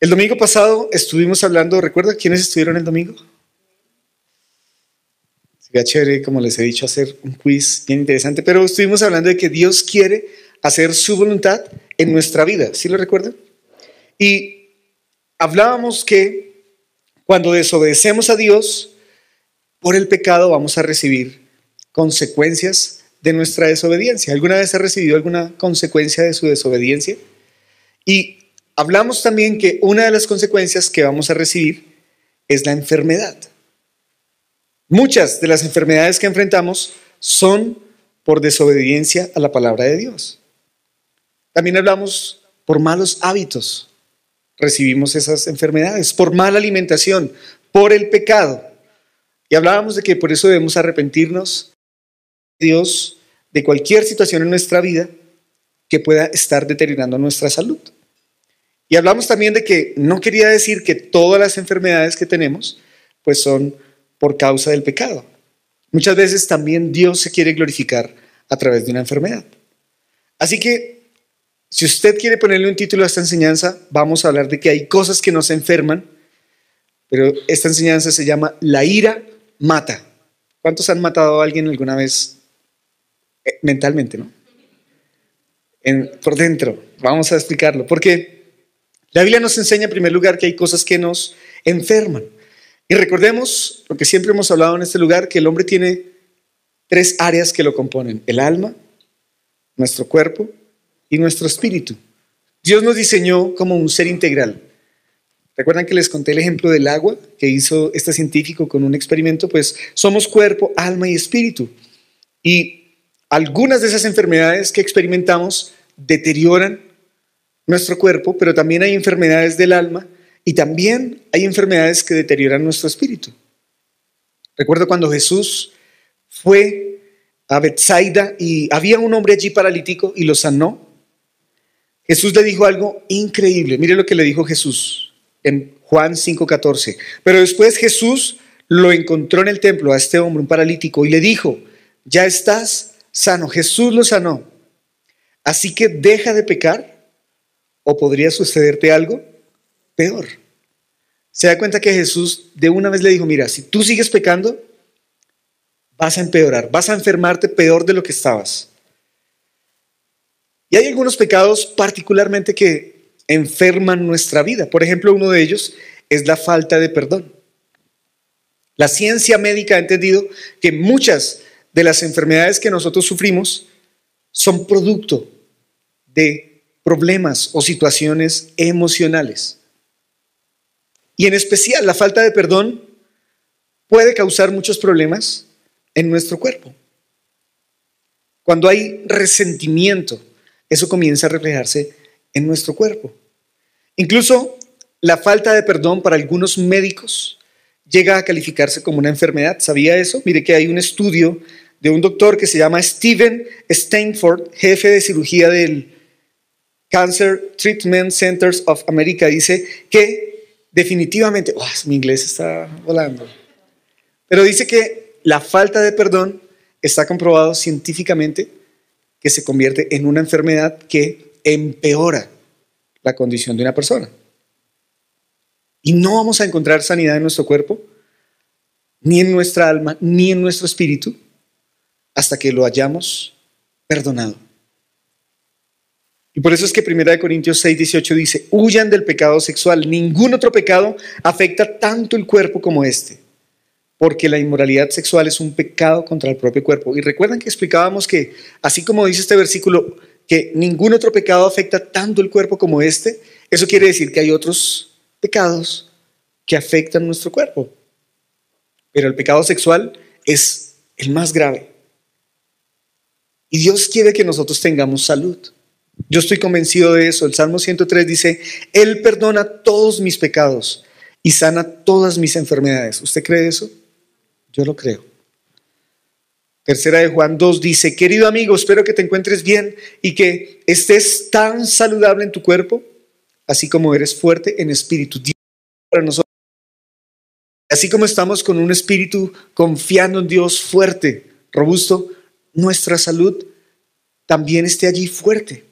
El domingo pasado estuvimos hablando, ¿recuerda quiénes estuvieron el domingo? Sería chévere, como les he dicho, hacer un quiz bien interesante, pero estuvimos hablando de que Dios quiere hacer su voluntad en nuestra vida, ¿sí lo recuerdan? Y hablábamos que cuando desobedecemos a Dios, por el pecado vamos a recibir consecuencias de nuestra desobediencia. ¿Alguna vez ha recibido alguna consecuencia de su desobediencia? Y hablamos también que una de las consecuencias que vamos a recibir es la enfermedad. Muchas de las enfermedades que enfrentamos son por desobediencia a la palabra de Dios. También hablamos por malos hábitos. Recibimos esas enfermedades, por mala alimentación, por el pecado. Y hablábamos de que por eso debemos arrepentirnos Dios de cualquier situación en nuestra vida que pueda estar deteriorando nuestra salud. Y hablamos también de que no quería decir que todas las enfermedades que tenemos pues son por causa del pecado. Muchas veces también Dios se quiere glorificar a través de una enfermedad. Así que si usted quiere ponerle un título a esta enseñanza, vamos a hablar de que hay cosas que nos enferman, pero esta enseñanza se llama La ira mata. ¿Cuántos han matado a alguien alguna vez eh, mentalmente, no? por dentro, vamos a explicarlo, porque la Biblia nos enseña en primer lugar que hay cosas que nos enferman. Y recordemos lo que siempre hemos hablado en este lugar, que el hombre tiene tres áreas que lo componen, el alma, nuestro cuerpo y nuestro espíritu. Dios nos diseñó como un ser integral. ¿Recuerdan que les conté el ejemplo del agua que hizo este científico con un experimento? Pues somos cuerpo, alma y espíritu. Y algunas de esas enfermedades que experimentamos deterioran nuestro cuerpo, pero también hay enfermedades del alma y también hay enfermedades que deterioran nuestro espíritu. Recuerdo cuando Jesús fue a Bethsaida y había un hombre allí paralítico y lo sanó. Jesús le dijo algo increíble. Mire lo que le dijo Jesús en Juan 5:14. Pero después Jesús lo encontró en el templo a este hombre, un paralítico, y le dijo, ya estás sano. Jesús lo sanó. Así que deja de pecar o podría sucederte algo peor. Se da cuenta que Jesús de una vez le dijo, mira, si tú sigues pecando, vas a empeorar, vas a enfermarte peor de lo que estabas. Y hay algunos pecados particularmente que enferman nuestra vida. Por ejemplo, uno de ellos es la falta de perdón. La ciencia médica ha entendido que muchas de las enfermedades que nosotros sufrimos son producto de problemas o situaciones emocionales. Y en especial la falta de perdón puede causar muchos problemas en nuestro cuerpo. Cuando hay resentimiento, eso comienza a reflejarse en nuestro cuerpo. Incluso la falta de perdón para algunos médicos llega a calificarse como una enfermedad. ¿Sabía eso? Mire que hay un estudio de un doctor que se llama Steven Stanford, jefe de cirugía del Cancer Treatment Centers of America, dice que definitivamente, mi inglés está volando, pero dice que la falta de perdón está comprobado científicamente que se convierte en una enfermedad que empeora la condición de una persona. Y no vamos a encontrar sanidad en nuestro cuerpo, ni en nuestra alma, ni en nuestro espíritu, hasta que lo hayamos perdonado. Y por eso es que 1 Corintios 6, 18 dice, huyan del pecado sexual. Ningún otro pecado afecta tanto el cuerpo como este, porque la inmoralidad sexual es un pecado contra el propio cuerpo. Y recuerdan que explicábamos que, así como dice este versículo, que ningún otro pecado afecta tanto el cuerpo como este, eso quiere decir que hay otros pecados que afectan nuestro cuerpo. Pero el pecado sexual es el más grave. Y Dios quiere que nosotros tengamos salud. Yo estoy convencido de eso. El Salmo 103 dice, Él perdona todos mis pecados y sana todas mis enfermedades. ¿Usted cree eso? Yo lo creo. Tercera de Juan 2 dice, querido amigo, espero que te encuentres bien y que estés tan saludable en tu cuerpo, así como eres fuerte en espíritu. Dios para nosotros. Así como estamos con un espíritu confiando en Dios fuerte, robusto, nuestra salud también esté allí fuerte.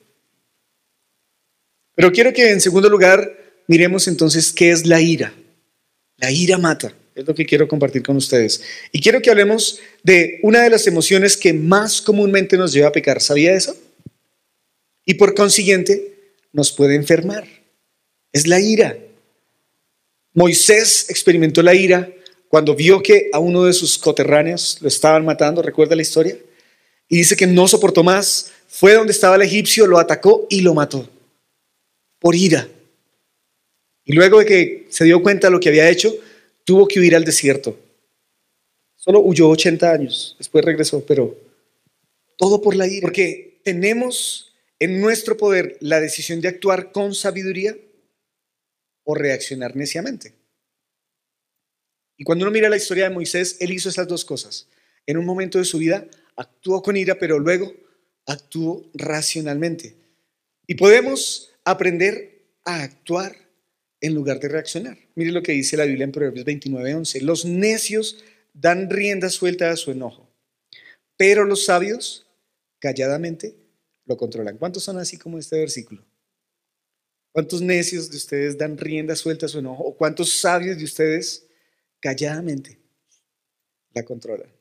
Pero quiero que en segundo lugar miremos entonces qué es la ira. La ira mata, es lo que quiero compartir con ustedes. Y quiero que hablemos de una de las emociones que más comúnmente nos lleva a pecar. ¿Sabía eso? Y por consiguiente nos puede enfermar. Es la ira. Moisés experimentó la ira cuando vio que a uno de sus coterráneos lo estaban matando, ¿recuerda la historia? Y dice que no soportó más, fue donde estaba el egipcio, lo atacó y lo mató, por ira. Y luego de que se dio cuenta de lo que había hecho, tuvo que huir al desierto. Solo huyó 80 años, después regresó, pero todo por la ira. Porque tenemos en nuestro poder la decisión de actuar con sabiduría o reaccionar neciamente. Y cuando uno mira la historia de Moisés, él hizo esas dos cosas. En un momento de su vida actuó con ira, pero luego actuó racionalmente. Y podemos aprender a actuar en lugar de reaccionar. Mire lo que dice la Biblia en Proverbios 29:11. Los necios dan rienda suelta a su enojo, pero los sabios calladamente lo controlan. ¿Cuántos son así como este versículo? ¿Cuántos necios de ustedes dan rienda suelta a su enojo? ¿O cuántos sabios de ustedes calladamente la controlan.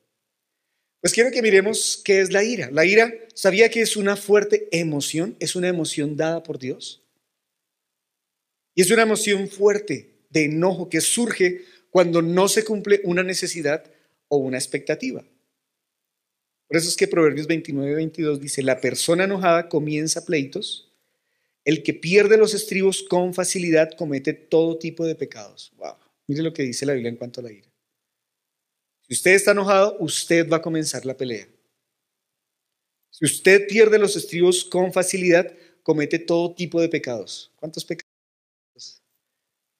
Pues quiero que miremos qué es la ira. La ira, ¿sabía que es una fuerte emoción? Es una emoción dada por Dios. Y es una emoción fuerte de enojo que surge cuando no se cumple una necesidad o una expectativa. Por eso es que Proverbios 29, 22 dice, la persona enojada comienza pleitos, el que pierde los estribos con facilidad comete todo tipo de pecados. Wow. Mire lo que dice la Biblia en cuanto a la ira. Si usted está enojado, usted va a comenzar la pelea. Si usted pierde los estribos con facilidad, comete todo tipo de pecados. ¿Cuántos pecados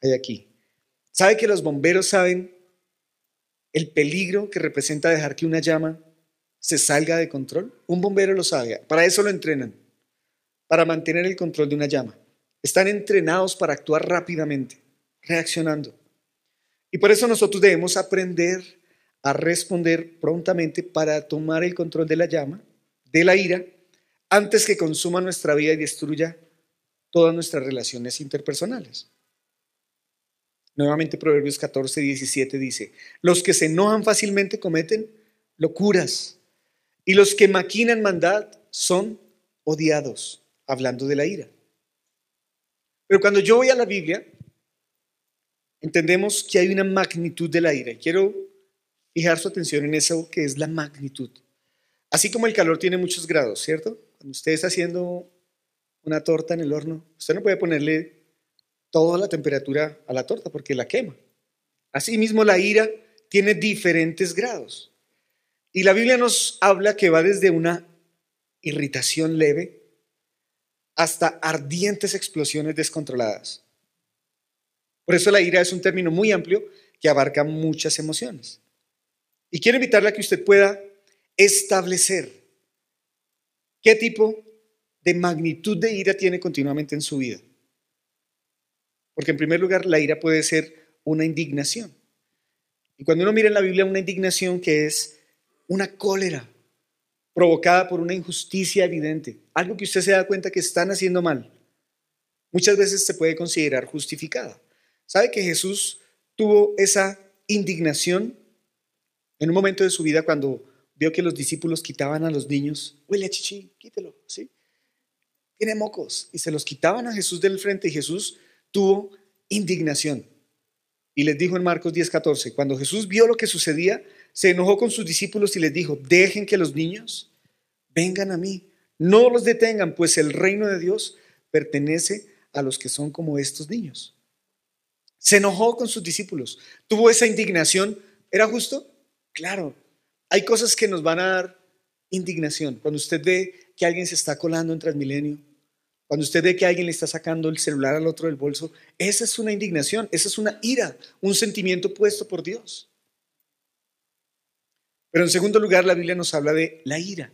hay aquí? ¿Sabe que los bomberos saben el peligro que representa dejar que una llama se salga de control? Un bombero lo sabe. Para eso lo entrenan, para mantener el control de una llama. Están entrenados para actuar rápidamente, reaccionando. Y por eso nosotros debemos aprender a responder prontamente para tomar el control de la llama, de la ira, antes que consuma nuestra vida y destruya todas nuestras relaciones interpersonales. Nuevamente Proverbios 14, 17 dice, los que se enojan fácilmente cometen locuras y los que maquinan maldad son odiados, hablando de la ira. Pero cuando yo voy a la Biblia, entendemos que hay una magnitud de la ira. Quiero fijar su atención en eso que es la magnitud. Así como el calor tiene muchos grados, ¿cierto? Cuando usted está haciendo una torta en el horno, usted no puede ponerle toda la temperatura a la torta porque la quema. Asimismo, la ira tiene diferentes grados. Y la Biblia nos habla que va desde una irritación leve hasta ardientes explosiones descontroladas. Por eso la ira es un término muy amplio que abarca muchas emociones. Y quiero invitarle a que usted pueda establecer qué tipo de magnitud de ira tiene continuamente en su vida. Porque en primer lugar, la ira puede ser una indignación. Y cuando uno mira en la Biblia una indignación que es una cólera provocada por una injusticia evidente, algo que usted se da cuenta que están haciendo mal, muchas veces se puede considerar justificada. ¿Sabe que Jesús tuvo esa indignación en un momento de su vida cuando vio que los discípulos quitaban a los niños? Huele a chichi, quítelo, ¿sí? Tiene mocos. Y se los quitaban a Jesús del frente y Jesús tuvo indignación. Y les dijo en Marcos 10:14, cuando Jesús vio lo que sucedía, se enojó con sus discípulos y les dijo, dejen que los niños vengan a mí, no los detengan, pues el reino de Dios pertenece a los que son como estos niños. Se enojó con sus discípulos, tuvo esa indignación. ¿Era justo? Claro. Hay cosas que nos van a dar indignación. Cuando usted ve que alguien se está colando en Transmilenio, cuando usted ve que alguien le está sacando el celular al otro del bolso, esa es una indignación, esa es una ira, un sentimiento puesto por Dios. Pero en segundo lugar, la Biblia nos habla de la ira.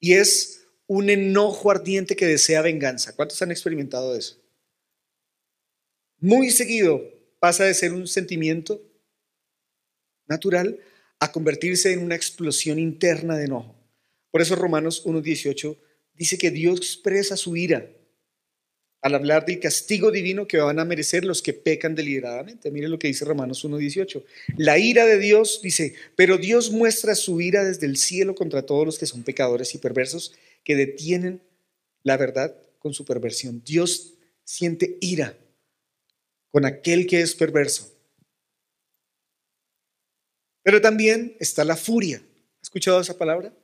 Y es un enojo ardiente que desea venganza. ¿Cuántos han experimentado eso? muy seguido pasa de ser un sentimiento natural a convertirse en una explosión interna de enojo. Por eso Romanos 1.18 dice que Dios expresa su ira al hablar del castigo divino que van a merecer los que pecan deliberadamente. Mire lo que dice Romanos 1.18. La ira de Dios dice, pero Dios muestra su ira desde el cielo contra todos los que son pecadores y perversos que detienen la verdad con su perversión. Dios siente ira con aquel que es perverso. Pero también está la furia. ¿Ha escuchado esa palabra?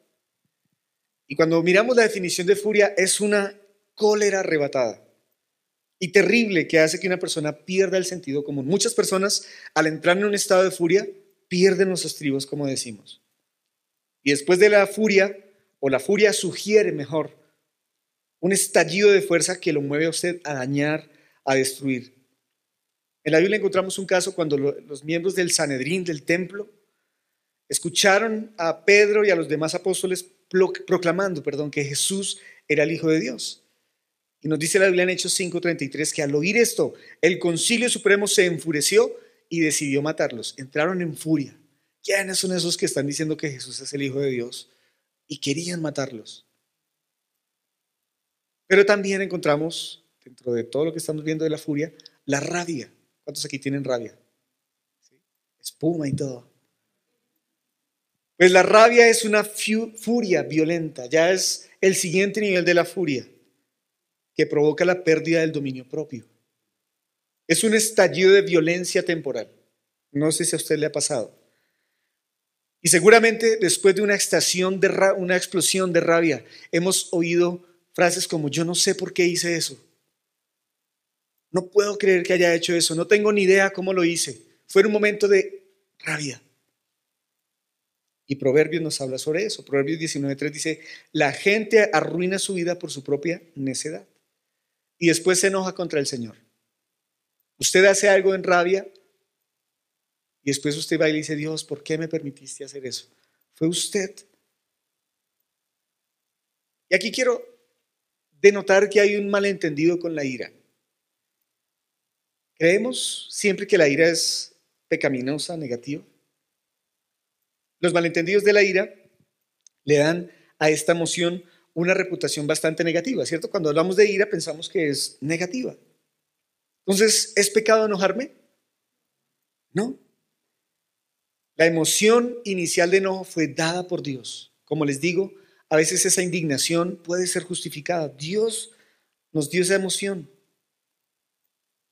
Y cuando miramos la definición de furia, es una cólera arrebatada y terrible que hace que una persona pierda el sentido común. Muchas personas, al entrar en un estado de furia, pierden los estribos, como decimos. Y después de la furia, o la furia sugiere mejor, un estallido de fuerza que lo mueve a usted a dañar, a destruir. En la Biblia encontramos un caso cuando los miembros del Sanedrín, del templo, escucharon a Pedro y a los demás apóstoles proclamando, perdón, que Jesús era el Hijo de Dios. Y nos dice la Biblia en Hechos 5:33 que al oír esto, el concilio supremo se enfureció y decidió matarlos. Entraron en furia. ¿Quiénes son esos que están diciendo que Jesús es el Hijo de Dios? Y querían matarlos. Pero también encontramos, dentro de todo lo que estamos viendo de la furia, la rabia. ¿Cuántos aquí tienen rabia? Espuma y todo. Pues la rabia es una furia violenta, ya es el siguiente nivel de la furia que provoca la pérdida del dominio propio. Es un estallido de violencia temporal. No sé si a usted le ha pasado. Y seguramente después de una, estación de una explosión de rabia, hemos oído frases como, yo no sé por qué hice eso. No puedo creer que haya hecho eso. No tengo ni idea cómo lo hice. Fue un momento de rabia. Y Proverbios nos habla sobre eso. Proverbios 19.3 dice, la gente arruina su vida por su propia necedad y después se enoja contra el Señor. Usted hace algo en rabia y después usted va y le dice, Dios, ¿por qué me permitiste hacer eso? Fue usted. Y aquí quiero denotar que hay un malentendido con la ira. Creemos siempre que la ira es pecaminosa, negativa. Los malentendidos de la ira le dan a esta emoción una reputación bastante negativa, ¿cierto? Cuando hablamos de ira pensamos que es negativa. Entonces, ¿es pecado enojarme? No. La emoción inicial de enojo fue dada por Dios. Como les digo, a veces esa indignación puede ser justificada. Dios nos dio esa emoción.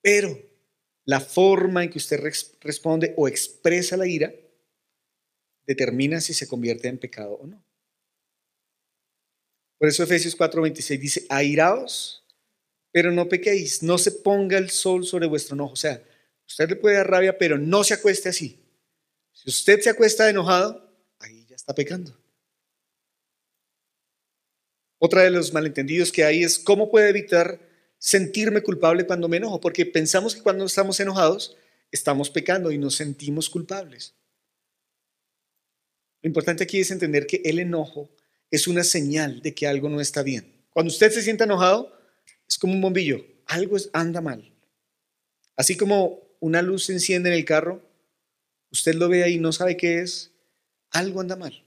Pero la forma en que usted responde o expresa la ira determina si se convierte en pecado o no. Por eso Efesios 4:26 dice, airaos, pero no pequéis, no se ponga el sol sobre vuestro enojo. O sea, usted le puede dar rabia, pero no se acueste así. Si usted se acuesta enojado, ahí ya está pecando. Otra de los malentendidos que hay es cómo puede evitar sentirme culpable cuando me enojo, porque pensamos que cuando estamos enojados estamos pecando y nos sentimos culpables. Lo importante aquí es entender que el enojo es una señal de que algo no está bien. Cuando usted se sienta enojado, es como un bombillo, algo anda mal. Así como una luz se enciende en el carro, usted lo ve ahí y no sabe qué es, algo anda mal.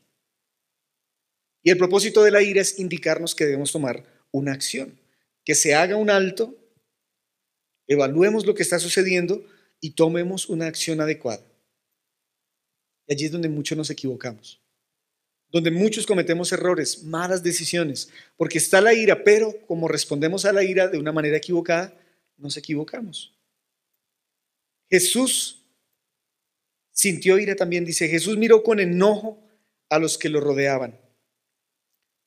Y el propósito de la ira es indicarnos que debemos tomar una acción, que se haga un alto, evaluemos lo que está sucediendo y tomemos una acción adecuada. Y allí es donde muchos nos equivocamos donde muchos cometemos errores, malas decisiones, porque está la ira, pero como respondemos a la ira de una manera equivocada, nos equivocamos. Jesús sintió ira también, dice, Jesús miró con enojo a los que lo rodeaban,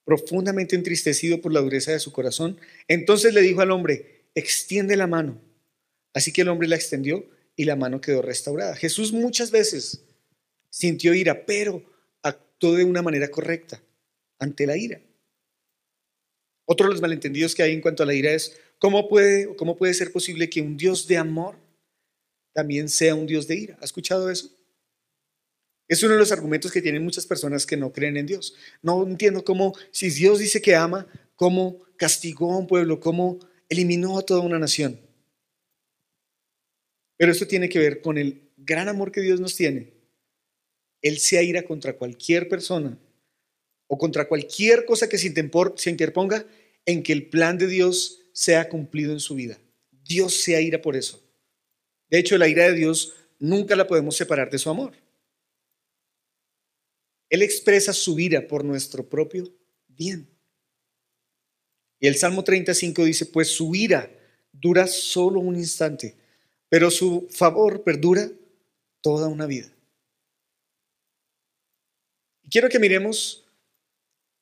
profundamente entristecido por la dureza de su corazón. Entonces le dijo al hombre, extiende la mano. Así que el hombre la extendió y la mano quedó restaurada. Jesús muchas veces sintió ira, pero actuó de una manera correcta ante la ira. Otro de los malentendidos que hay en cuanto a la ira es cómo puede, cómo puede ser posible que un Dios de amor también sea un Dios de ira. ¿Ha escuchado eso? Es uno de los argumentos que tienen muchas personas que no creen en Dios. No entiendo cómo, si Dios dice que ama, cómo castigó a un pueblo, cómo eliminó a toda una nación. Pero esto tiene que ver con el gran amor que Dios nos tiene él se ira contra cualquier persona o contra cualquier cosa que se interponga en que el plan de Dios sea cumplido en su vida. Dios se ira por eso. De hecho, la ira de Dios nunca la podemos separar de su amor. Él expresa su ira por nuestro propio bien. Y el Salmo 35 dice, pues su ira dura solo un instante, pero su favor perdura toda una vida. Quiero que miremos,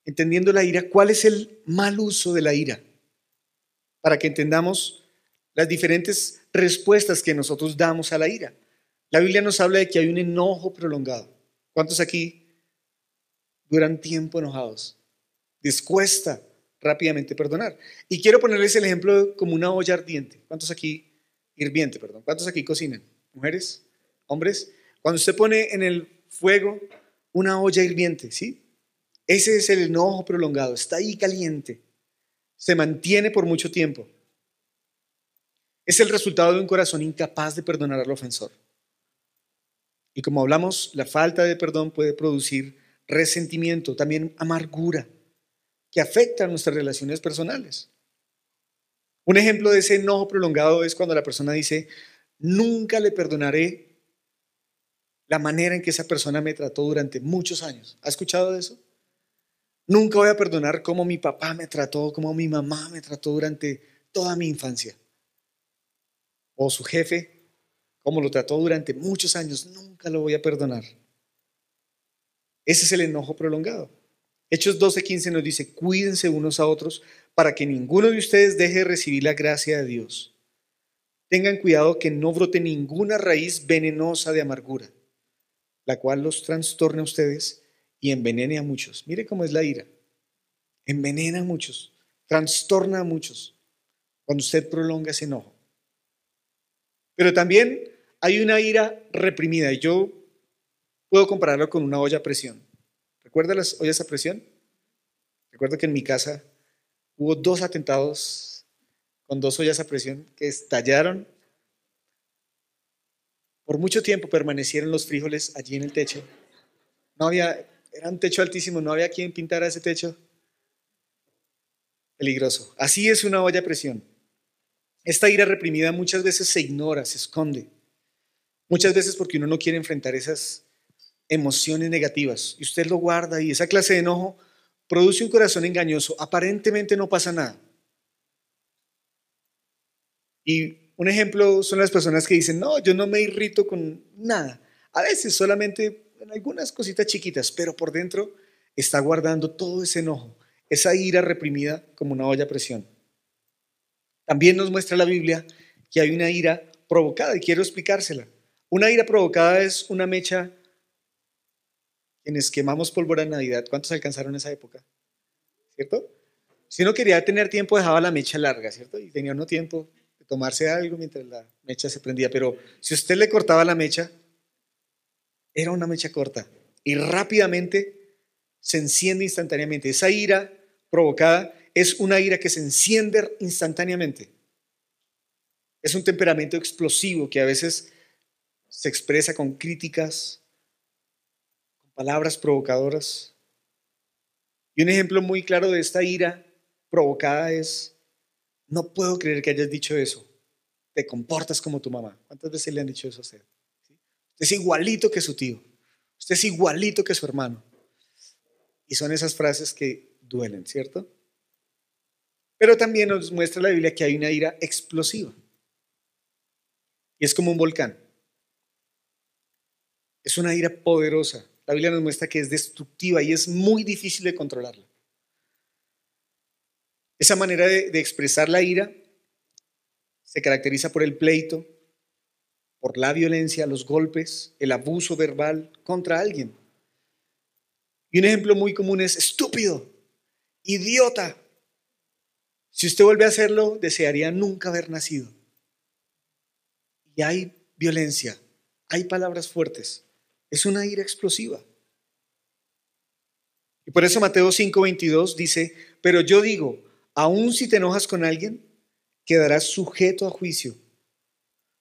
entendiendo la ira, cuál es el mal uso de la ira, para que entendamos las diferentes respuestas que nosotros damos a la ira. La Biblia nos habla de que hay un enojo prolongado. ¿Cuántos aquí duran tiempo enojados? Les cuesta rápidamente perdonar. Y quiero ponerles el ejemplo como una olla ardiente. ¿Cuántos aquí, hirviente, perdón? ¿Cuántos aquí cocinan? ¿Mujeres? ¿Hombres? Cuando usted pone en el fuego una olla hirviente, ¿sí? Ese es el enojo prolongado, está ahí caliente, se mantiene por mucho tiempo. Es el resultado de un corazón incapaz de perdonar al ofensor. Y como hablamos, la falta de perdón puede producir resentimiento, también amargura, que afecta a nuestras relaciones personales. Un ejemplo de ese enojo prolongado es cuando la persona dice, nunca le perdonaré la manera en que esa persona me trató durante muchos años. ¿Ha escuchado de eso? Nunca voy a perdonar cómo mi papá me trató, cómo mi mamá me trató durante toda mi infancia. O su jefe, cómo lo trató durante muchos años, nunca lo voy a perdonar. Ese es el enojo prolongado. Hechos 12:15 nos dice, cuídense unos a otros para que ninguno de ustedes deje de recibir la gracia de Dios. Tengan cuidado que no brote ninguna raíz venenosa de amargura, la cual los trastorne a ustedes y envenene a muchos. Mire cómo es la ira. Envenena a muchos, trastorna a muchos cuando usted prolonga ese enojo. Pero también hay una ira reprimida y yo puedo compararlo con una olla a presión. ¿Recuerda las ollas a presión? Recuerdo que en mi casa hubo dos atentados con dos ollas a presión que estallaron. Por mucho tiempo permanecieron los frijoles allí en el techo. No había, era un techo altísimo, no había quien pintara ese techo. Peligroso. Así es una olla a presión. Esta ira reprimida muchas veces se ignora, se esconde. Muchas veces porque uno no quiere enfrentar esas emociones negativas y usted lo guarda y esa clase de enojo produce un corazón engañoso. Aparentemente no pasa nada. Y un ejemplo son las personas que dicen, no, yo no me irrito con nada. A veces solamente en algunas cositas chiquitas, pero por dentro está guardando todo ese enojo, esa ira reprimida como una olla a presión. También nos muestra la Biblia que hay una ira provocada y quiero explicársela. Una ira provocada es una mecha quienes quemamos pólvora en Navidad, ¿cuántos alcanzaron esa época? ¿Cierto? Si uno quería tener tiempo, dejaba la mecha larga, ¿cierto? Y tenía uno tiempo tomarse algo mientras la mecha se prendía. Pero si usted le cortaba la mecha, era una mecha corta y rápidamente se enciende instantáneamente. Esa ira provocada es una ira que se enciende instantáneamente. Es un temperamento explosivo que a veces se expresa con críticas, palabras provocadoras. Y un ejemplo muy claro de esta ira provocada es, no puedo creer que hayas dicho eso, te comportas como tu mamá. ¿Cuántas veces le han dicho eso a usted? Usted es igualito que su tío, usted es igualito que su hermano. Y son esas frases que duelen, ¿cierto? Pero también nos muestra la Biblia que hay una ira explosiva. Y es como un volcán. Es una ira poderosa la Biblia nos muestra que es destructiva y es muy difícil de controlarla. Esa manera de, expresar la ira se caracteriza por el pleito, por la violencia, los golpes, el abuso verbal contra alguien. Y un ejemplo muy común es estúpido, idiota. Si usted vuelve a hacerlo, desearía nunca haber nacido. Y hay violencia, hay palabras fuertes. Es una ira explosiva. Y por eso Mateo 5:22 dice, pero yo digo, aun si te enojas con alguien, quedarás sujeto a juicio.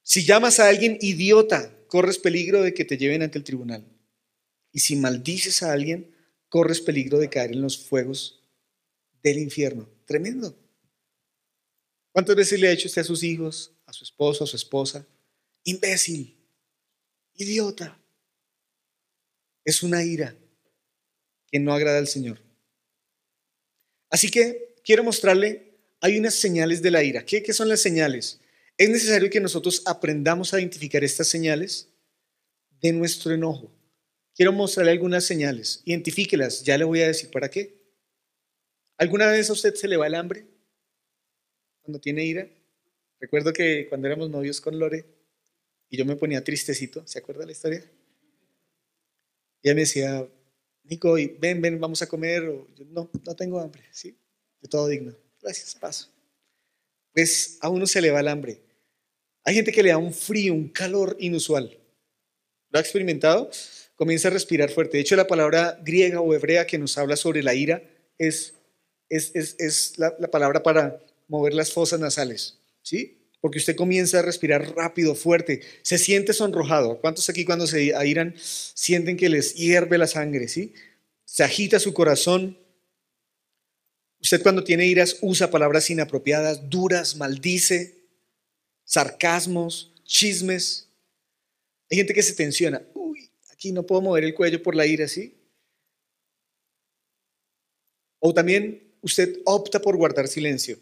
Si llamas a alguien idiota, corres peligro de que te lleven ante el tribunal. Y si maldices a alguien, corres peligro de caer en los fuegos del infierno. Tremendo. ¿Cuántas veces le ha hecho usted a sus hijos, a su esposo, a su esposa? Imbécil, idiota. Es una ira que no agrada al Señor. Así que quiero mostrarle, hay unas señales de la ira. ¿Qué, qué son las señales? Es necesario que nosotros aprendamos a identificar estas señales de nuestro enojo. Quiero mostrarle algunas señales. Identifíquelas. Ya le voy a decir para qué. ¿Alguna vez a usted se le va el hambre? Cuando tiene ira. Recuerdo que cuando éramos novios con Lore y yo me ponía tristecito, ¿se acuerda la historia? ella me decía, Nico, ven, ven, vamos a comer. yo, no, no tengo hambre, ¿sí? De todo digno. Gracias, paso. Pues a uno se le va el hambre. Hay gente que le da un frío, un calor inusual. ¿Lo ha experimentado? Comienza a respirar fuerte. De hecho, la palabra griega o hebrea que nos habla sobre la ira es, es, es, la, la, palabra para mover las fosas nasales. ¿Sí? Porque usted comienza a respirar rápido, fuerte. Se siente sonrojado. ¿Cuántos aquí cuando se airan sienten que les hierve la sangre? ¿Sí? Se agita su corazón. Usted cuando tiene iras usa palabras inapropiadas, duras, maldice, sarcasmos, chismes. Hay gente que se tensiona. Uy, aquí no puedo mover el cuello por la ira, ¿sí? O también usted opta por guardar silencio.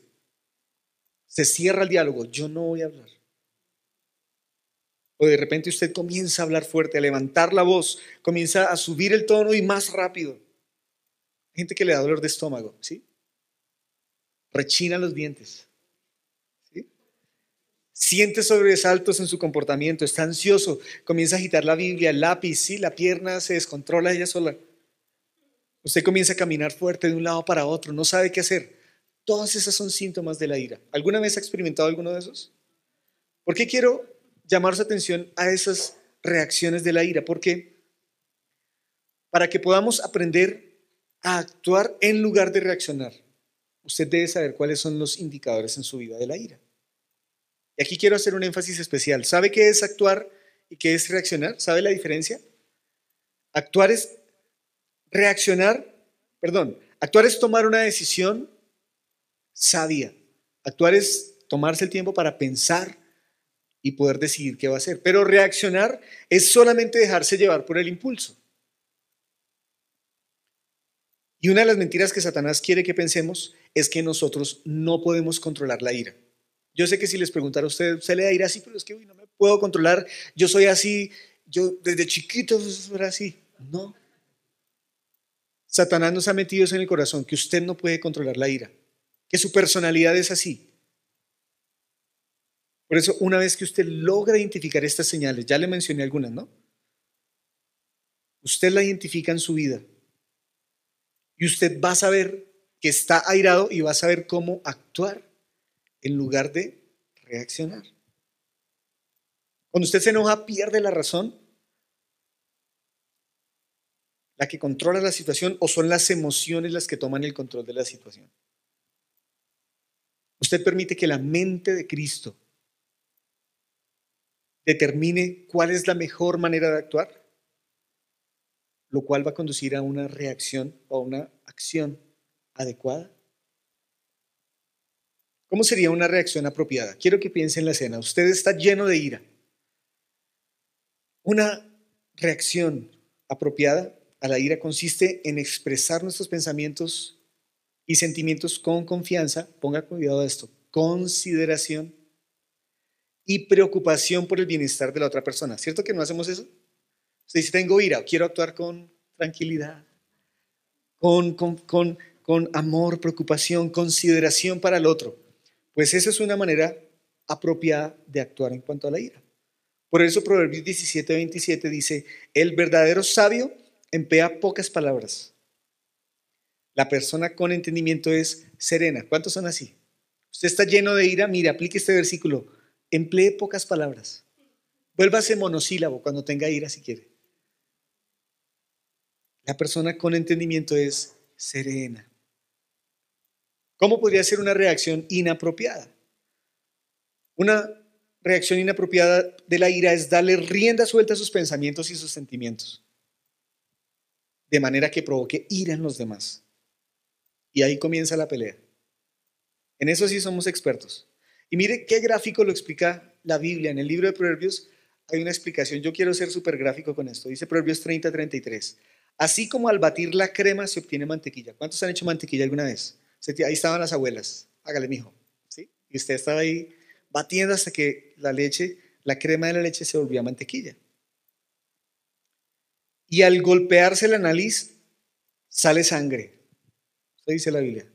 Se cierra el diálogo. Yo no voy a hablar. O de repente usted comienza a hablar fuerte, a levantar la voz, comienza a subir el tono y más rápido. Gente que le da dolor de estómago, ¿sí? Rechina los dientes siente sobresaltos en su comportamiento, está ansioso, comienza a agitar la Biblia, el lápiz, sí, la pierna se descontrola ella sola. Usted comienza a caminar fuerte de un lado para otro, no sabe qué hacer. Todas esas son síntomas de la ira. ¿Alguna vez ha experimentado alguno de esos? ¿Por qué quiero llamar su atención a esas reacciones de la ira? Porque para que podamos aprender a actuar en lugar de reaccionar, usted debe saber cuáles son los indicadores en su vida de la ira. Y aquí quiero hacer un énfasis especial. ¿Sabe qué es actuar y qué es reaccionar? ¿Sabe la diferencia? Actuar es reaccionar, perdón, actuar es tomar una decisión sabia. Actuar es tomarse el tiempo para pensar y poder decidir qué va a hacer. Pero reaccionar es solamente dejarse llevar por el impulso. Y una de las mentiras que Satanás quiere que pensemos es que nosotros no podemos controlar la ira. Yo sé que si les preguntara a usted, se le dirá así, pero es que no me puedo controlar, yo soy así, yo desde chiquito era así. No. Satanás nos ha metido eso en el corazón, que usted no puede controlar la ira, que su personalidad es así. Por eso, una vez que usted logra identificar estas señales, ya le mencioné algunas, ¿no? Usted la identifica en su vida y usted va a saber que está airado y va a saber cómo actuar en lugar de reaccionar. Cuando usted se enoja, pierde la razón. La que controla la situación o son las emociones las que toman el control de la situación. Usted permite que la mente de Cristo determine cuál es la mejor manera de actuar, lo cual va a conducir a una reacción o a una acción adecuada. ¿Cómo sería una reacción apropiada? Quiero que piense en la escena. Usted está lleno de ira. Una reacción apropiada a la ira consiste en expresar nuestros pensamientos y sentimientos con confianza, ponga cuidado a esto, consideración y preocupación por el bienestar de la otra persona. ¿Cierto que no hacemos eso? Usted dice, tengo ira, quiero actuar con tranquilidad, con, con, con, con amor, preocupación, consideración para el otro. Pues esa es una manera apropiada de actuar en cuanto a la ira. Por eso Proverbios 17, 27 dice, el verdadero sabio emplea pocas palabras. La persona con entendimiento es serena. ¿Cuántos son así? Usted está lleno de ira, mire, aplique este versículo. Emplee pocas palabras. Vuélvase monosílabo cuando tenga ira si quiere. La persona con entendimiento es serena. ¿Cómo podría ser una reacción inapropiada? Una reacción inapropiada de la ira es darle rienda suelta a sus pensamientos y sus sentimientos, de manera que provoque ira en los demás. Y ahí comienza la pelea. En eso sí somos expertos. Y mire qué gráfico lo explica la Biblia. En el libro de Proverbios hay una explicación. Yo quiero ser súper gráfico con esto. Dice Proverbios 30, 33. Así como al batir la crema se obtiene mantequilla. ¿Cuántos han hecho mantequilla alguna vez? Ahí estaban las abuelas. Hágale, mijo. ¿Sí? Y usted estaba ahí batiendo hasta que la leche, la crema de la leche se volvía mantequilla. Y al golpearse la nariz, sale sangre. Eso dice la Biblia.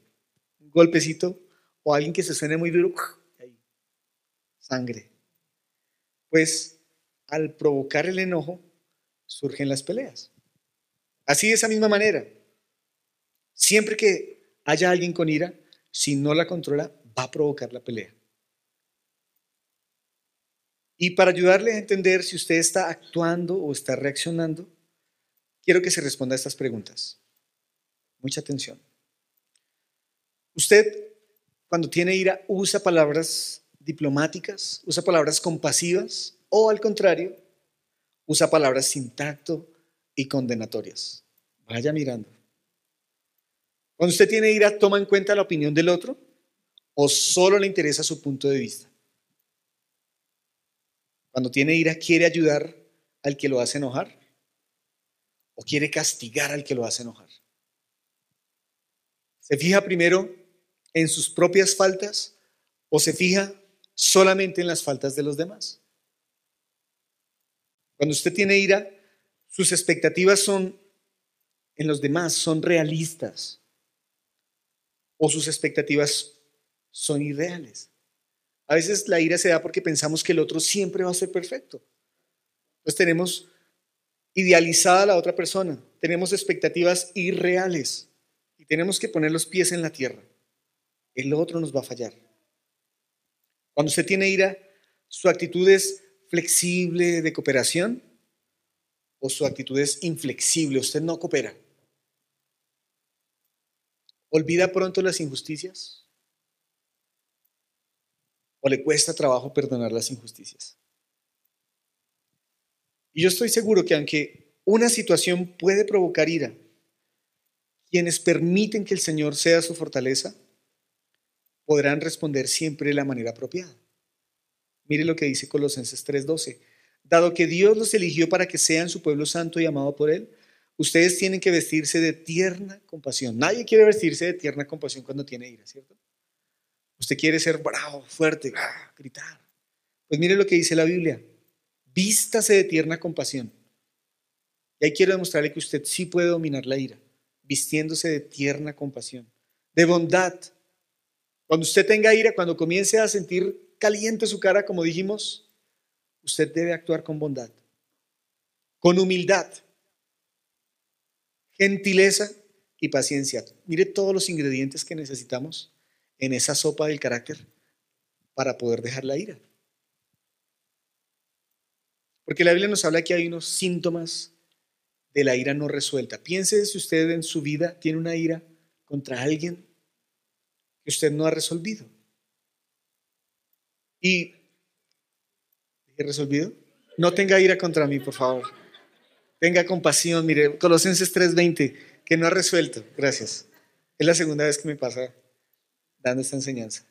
Un golpecito o alguien que se suene muy duro, ahí, sangre. Pues al provocar el enojo, surgen las peleas. Así de esa misma manera. Siempre que haya alguien con ira, si no la controla, va a provocar la pelea. Y para ayudarle a entender si usted está actuando o está reaccionando, quiero que se responda a estas preguntas. Mucha atención. Usted, cuando tiene ira, usa palabras diplomáticas, usa palabras compasivas o al contrario, usa palabras sin tacto y condenatorias. Vaya mirando. Cuando usted tiene ira, ¿toma en cuenta la opinión del otro o solo le interesa su punto de vista? Cuando tiene ira, ¿quiere ayudar al que lo hace enojar? ¿O quiere castigar al que lo hace enojar? ¿Se fija primero en sus propias faltas o se fija solamente en las faltas de los demás? Cuando usted tiene ira, sus expectativas son en los demás, son realistas o sus expectativas son irreales. A veces la ira se da porque pensamos que el otro siempre va a ser perfecto. Entonces tenemos idealizada a la otra persona, tenemos expectativas irreales y tenemos que poner los pies en la tierra. El otro nos va a fallar. Cuando usted tiene ira, su actitud es flexible de cooperación o su actitud es inflexible, usted no coopera. ¿Olvida pronto las injusticias? ¿O le cuesta trabajo perdonar las injusticias? Y yo estoy seguro que aunque una situación puede provocar ira, quienes permiten que el Señor sea su fortaleza, podrán responder siempre de la manera apropiada. Mire lo que dice Colosenses 3:12. Dado que Dios los eligió para que sean su pueblo santo y amado por Él, ustedes tienen que vestirse de tierna compasión. Nadie quiere vestirse de tierna compasión cuando tiene ira, ¿cierto? Usted quiere ser bravo, fuerte, gritar. Pues mire lo que dice la Biblia. Vístase de tierna compasión. Y ahí quiero demostrarle que usted sí puede dominar la ira, vistiéndose de tierna compasión, de bondad. Cuando usted tenga ira, cuando comience a sentir caliente su cara, como dijimos, usted debe actuar con bondad, con humildad, gentileza y paciencia. Mire todos los ingredientes que necesitamos en esa sopa del carácter para poder dejar la ira. Porque la Biblia nos habla que hay unos síntomas de la ira no resuelta. Piense si usted en su vida tiene una ira contra alguien que usted no ha resolvido. Y, ¿he resolvido? No tenga ira contra mí, por favor. Tenga compasión. Mire, Colosenses 3:20, que no ha resuelto. Gracias. Es la segunda vez que me pasa dando esta enseñanza.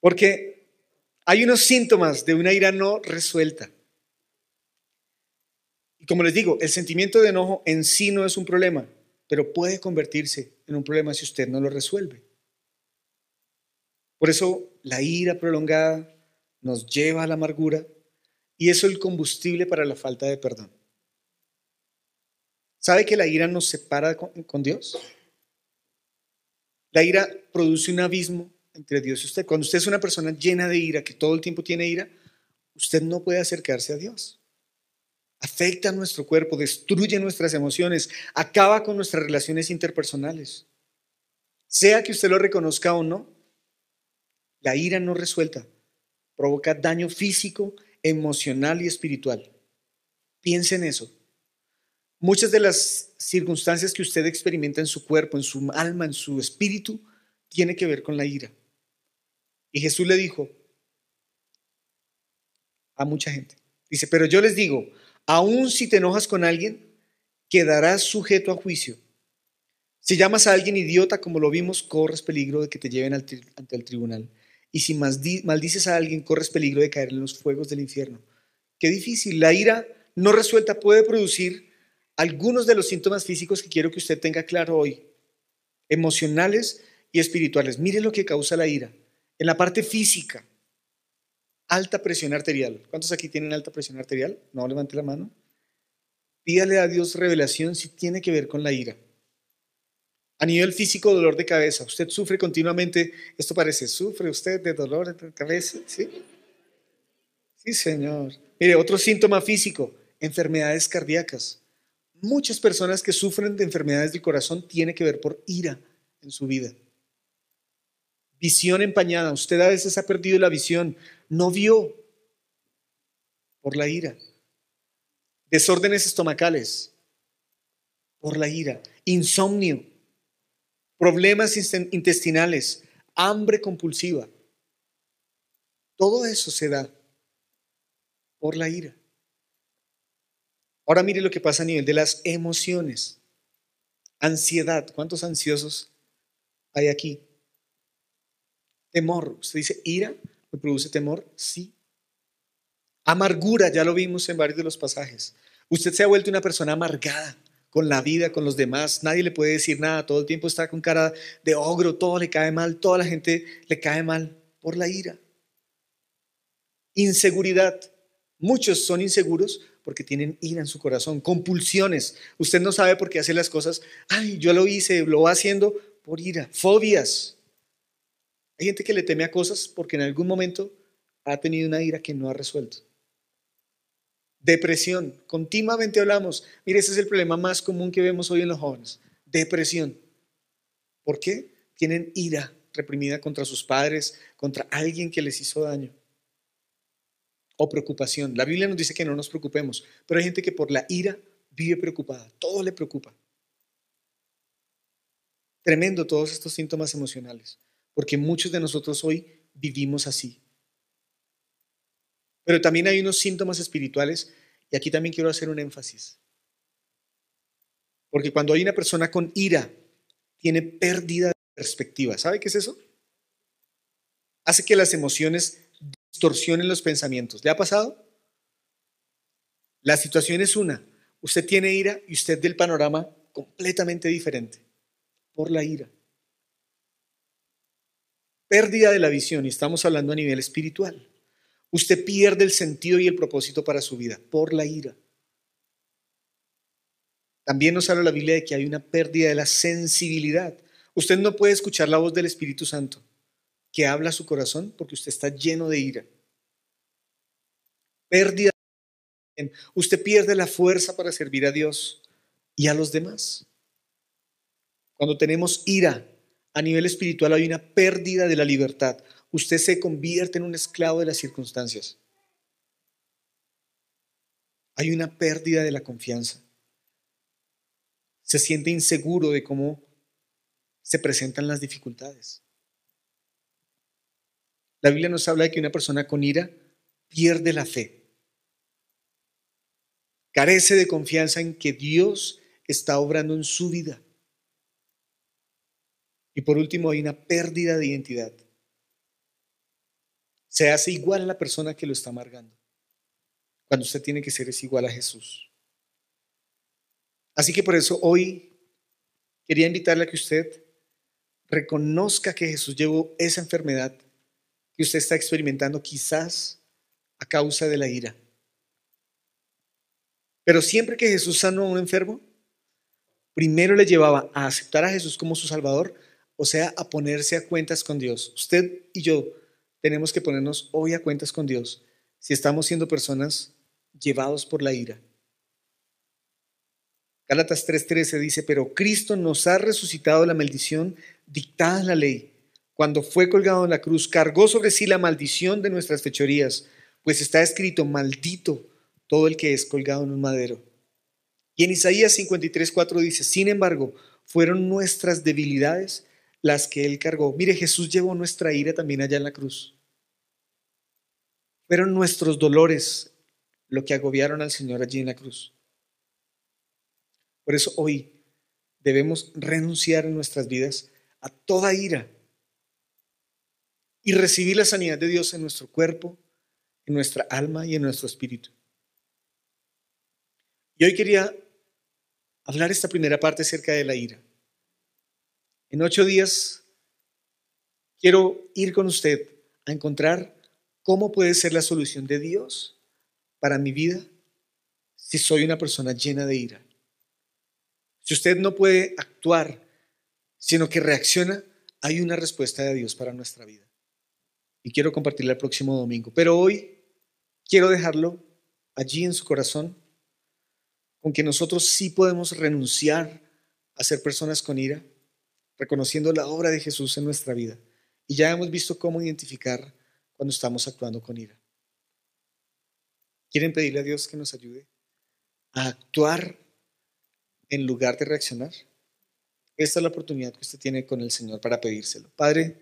Porque hay unos síntomas de una ira no resuelta. Y como les digo, el sentimiento de enojo en sí no es un problema, pero puede convertirse en un problema si usted no lo resuelve. Por eso la ira prolongada nos lleva a la amargura y eso es el combustible para la falta de perdón. ¿Sabe que la ira nos separa con Dios? La ira produce un abismo entre Dios y usted. Cuando usted es una persona llena de ira, que todo el tiempo tiene ira, usted no puede acercarse a Dios. Afecta a nuestro cuerpo, destruye nuestras emociones, acaba con nuestras relaciones interpersonales. Sea que usted lo reconozca o no, la ira no resuelta provoca daño físico, emocional y espiritual. Piense en eso. Muchas de las circunstancias que usted experimenta en su cuerpo, en su alma, en su espíritu, tiene que ver con la ira. Y Jesús le dijo a mucha gente, dice, pero yo les digo, aun si te enojas con alguien, quedarás sujeto a juicio. Si llamas a alguien idiota, como lo vimos, corres peligro de que te lleven ante el tribunal. Y si maldices a alguien, corres peligro de caer en los fuegos del infierno. Qué difícil. La ira no resuelta puede producir algunos de los síntomas físicos que quiero que usted tenga claro hoy, emocionales y espirituales. Mire lo que causa la ira. En la parte física, alta presión arterial. ¿Cuántos aquí tienen alta presión arterial? No, levante la mano. Pídale a Dios revelación si tiene que ver con la ira. A nivel físico, dolor de cabeza. Usted sufre continuamente, esto parece, ¿sufre usted de dolor de cabeza? Sí. Sí, Señor. Mire, otro síntoma físico, enfermedades cardíacas. Muchas personas que sufren de enfermedades del corazón tienen que ver por ira en su vida. Visión empañada. Usted a veces ha perdido la visión. No vio por la ira. Desórdenes estomacales por la ira. Insomnio. Problemas intestinales. Hambre compulsiva. Todo eso se da por la ira. Ahora mire lo que pasa a nivel de las emociones. Ansiedad. ¿Cuántos ansiosos hay aquí? Temor. Usted dice, ira, ¿me produce temor? Sí. Amargura, ya lo vimos en varios de los pasajes. Usted se ha vuelto una persona amargada con la vida, con los demás. Nadie le puede decir nada. Todo el tiempo está con cara de ogro, todo le cae mal, toda la gente le cae mal por la ira. Inseguridad. Muchos son inseguros porque tienen ira en su corazón, compulsiones. Usted no sabe por qué hace las cosas. Ay, yo lo hice, lo va haciendo por ira. Fobias. Hay gente que le teme a cosas porque en algún momento ha tenido una ira que no ha resuelto. Depresión. Continuamente hablamos. Mire, ese es el problema más común que vemos hoy en los jóvenes. Depresión. ¿Por qué? Tienen ira reprimida contra sus padres, contra alguien que les hizo daño o preocupación. La Biblia nos dice que no nos preocupemos, pero hay gente que por la ira vive preocupada, todo le preocupa. Tremendo todos estos síntomas emocionales, porque muchos de nosotros hoy vivimos así. Pero también hay unos síntomas espirituales y aquí también quiero hacer un énfasis. Porque cuando hay una persona con ira, tiene pérdida de perspectiva. ¿Sabe qué es eso? Hace que las emociones distorsionen los pensamientos. ¿Le ha pasado? La situación es una. Usted tiene ira y usted del panorama completamente diferente por la ira. Pérdida de la visión, y estamos hablando a nivel espiritual. Usted pierde el sentido y el propósito para su vida por la ira. También nos habla la Biblia de que hay una pérdida de la sensibilidad. Usted no puede escuchar la voz del Espíritu Santo que habla a su corazón porque usted está lleno de ira. Pérdida. Usted pierde la fuerza para servir a Dios y a los demás. Cuando tenemos ira a nivel espiritual hay una pérdida de la libertad. Usted se convierte en un esclavo de las circunstancias. Hay una pérdida de la confianza. Se siente inseguro de cómo se presentan las dificultades. La Biblia nos habla de que una persona con ira pierde la fe. Carece de confianza en que Dios está obrando en su vida. Y por último, hay una pérdida de identidad. Se hace igual a la persona que lo está amargando. Cuando usted tiene que ser es igual a Jesús. Así que por eso hoy quería invitarle a que usted reconozca que Jesús llevó esa enfermedad que usted está experimentando quizás a causa de la ira. Pero siempre que Jesús sanó a un enfermo, primero le llevaba a aceptar a Jesús como su Salvador, o sea, a ponerse a cuentas con Dios. Usted y yo tenemos que ponernos hoy a cuentas con Dios si estamos siendo personas llevados por la ira. Gálatas 3:13 dice, pero Cristo nos ha resucitado la maldición dictada en la ley cuando fue colgado en la cruz, cargó sobre sí la maldición de nuestras fechorías, pues está escrito, maldito todo el que es colgado en un madero. Y en Isaías 53, 4 dice, sin embargo, fueron nuestras debilidades las que él cargó. Mire, Jesús llevó nuestra ira también allá en la cruz. Fueron nuestros dolores lo que agobiaron al Señor allí en la cruz. Por eso hoy debemos renunciar en nuestras vidas a toda ira y recibir la sanidad de Dios en nuestro cuerpo, en nuestra alma y en nuestro espíritu. Y hoy quería hablar esta primera parte acerca de la ira. En ocho días quiero ir con usted a encontrar cómo puede ser la solución de Dios para mi vida si soy una persona llena de ira. Si usted no puede actuar, sino que reacciona, hay una respuesta de Dios para nuestra vida. Y quiero compartirla el próximo domingo. Pero hoy quiero dejarlo allí en su corazón, con que nosotros sí podemos renunciar a ser personas con ira, reconociendo la obra de Jesús en nuestra vida. Y ya hemos visto cómo identificar cuando estamos actuando con ira. ¿Quieren pedirle a Dios que nos ayude a actuar en lugar de reaccionar? Esta es la oportunidad que usted tiene con el Señor para pedírselo. Padre,